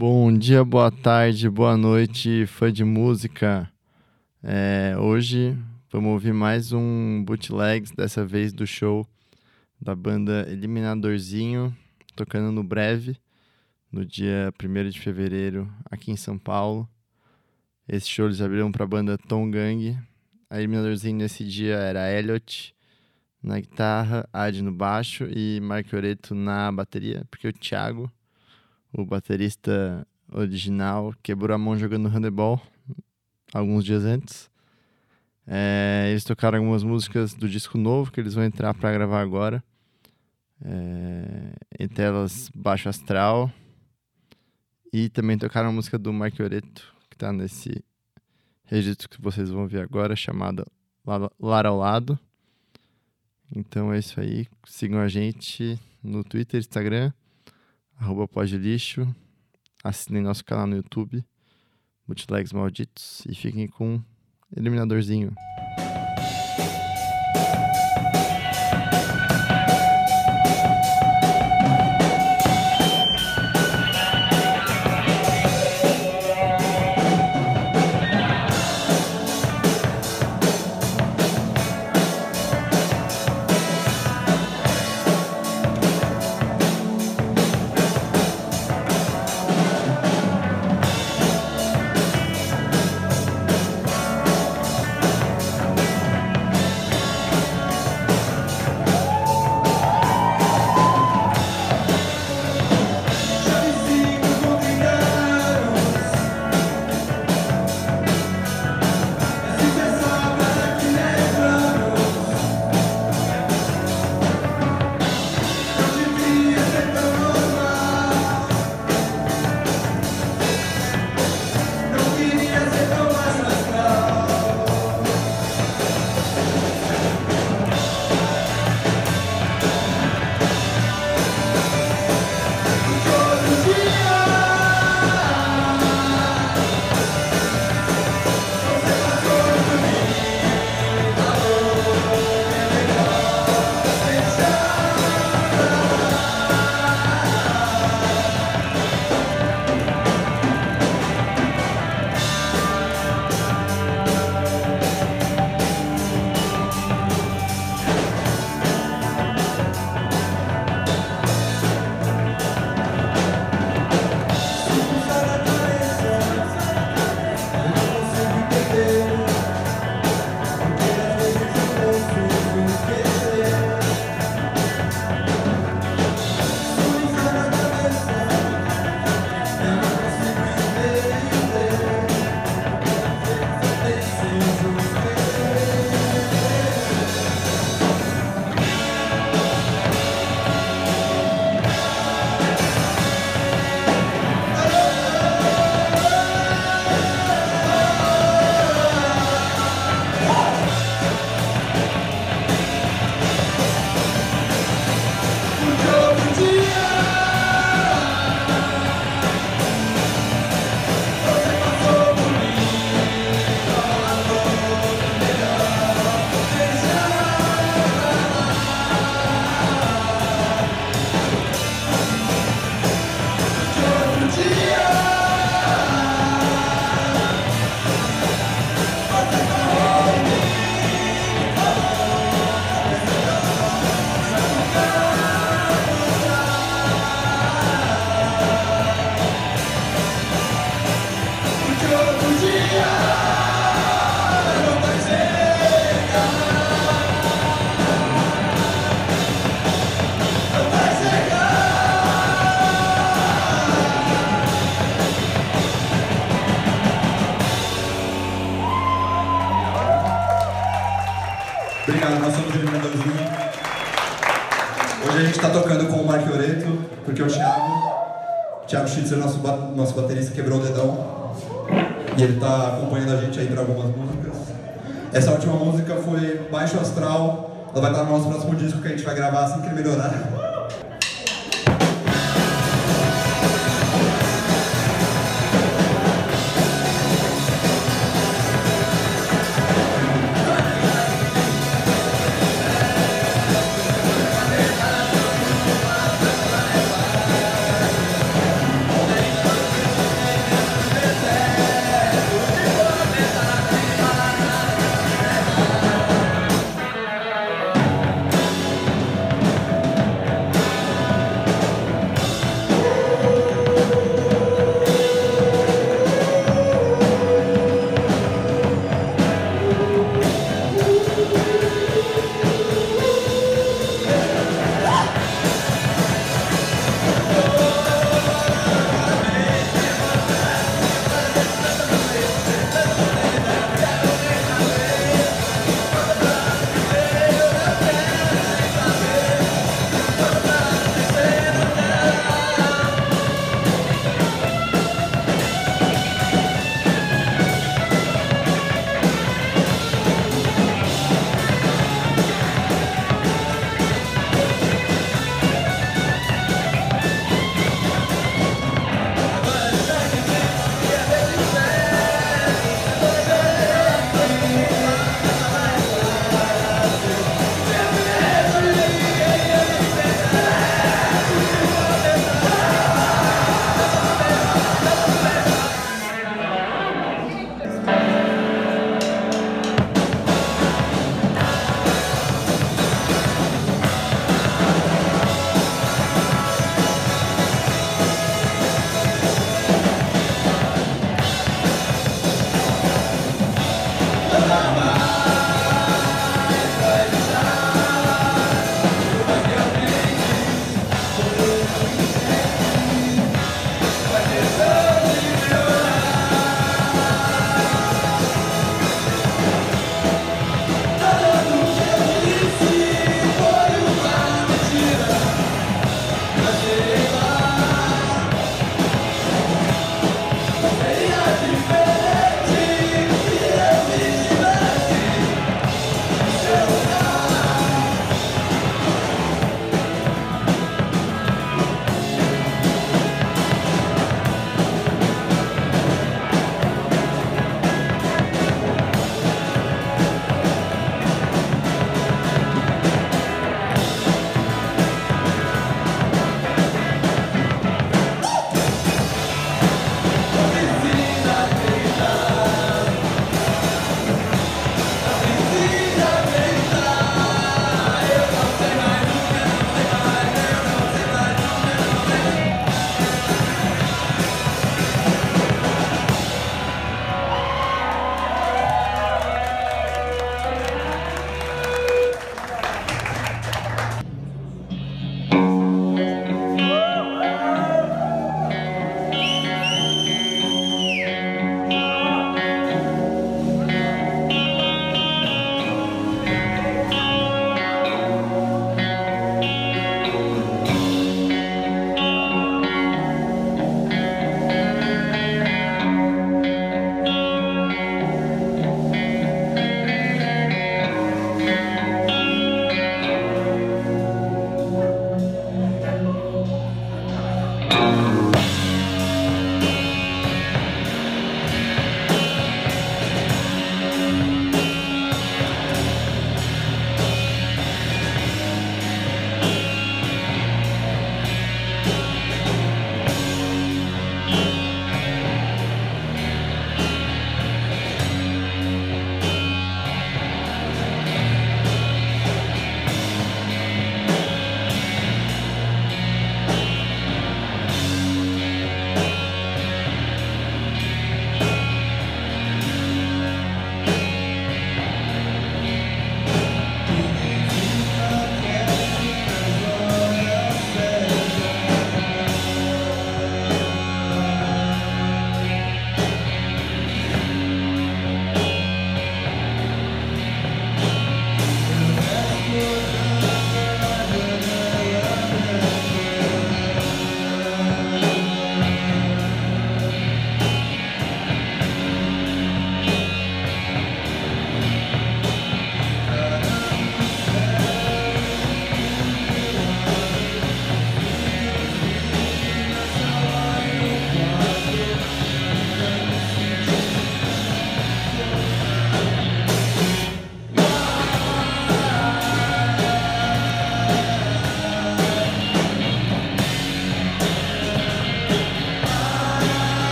Bom dia, boa tarde, boa noite, fã de música. É, hoje vamos ouvir mais um bootlegs, dessa vez do show da banda Eliminadorzinho, tocando no Breve, no dia 1 de fevereiro, aqui em São Paulo. Esse show eles abriram para a banda Tom Gang. A Eliminadorzinho nesse dia era Elliot na guitarra, Ad no baixo e Mark Oreto na bateria, porque o Thiago o baterista original quebrou a mão jogando handebol alguns dias antes. É, eles tocaram algumas músicas do disco novo que eles vão entrar para gravar agora. É, entre elas Baixo Astral. E também tocaram a música do Mark Oreto, que está nesse registro que vocês vão ver agora, chamada Lar ao Lado. Então é isso aí. Sigam a gente no Twitter, Instagram arroba lixo, assinem nosso canal no YouTube, Multilegs Malditos, e fiquem com Eliminadorzinho. Quebrou o dedão. E ele está acompanhando a gente aí para algumas músicas. Essa última música foi Baixo Astral. Ela vai estar no nosso próximo disco que a gente vai gravar assim que melhorar.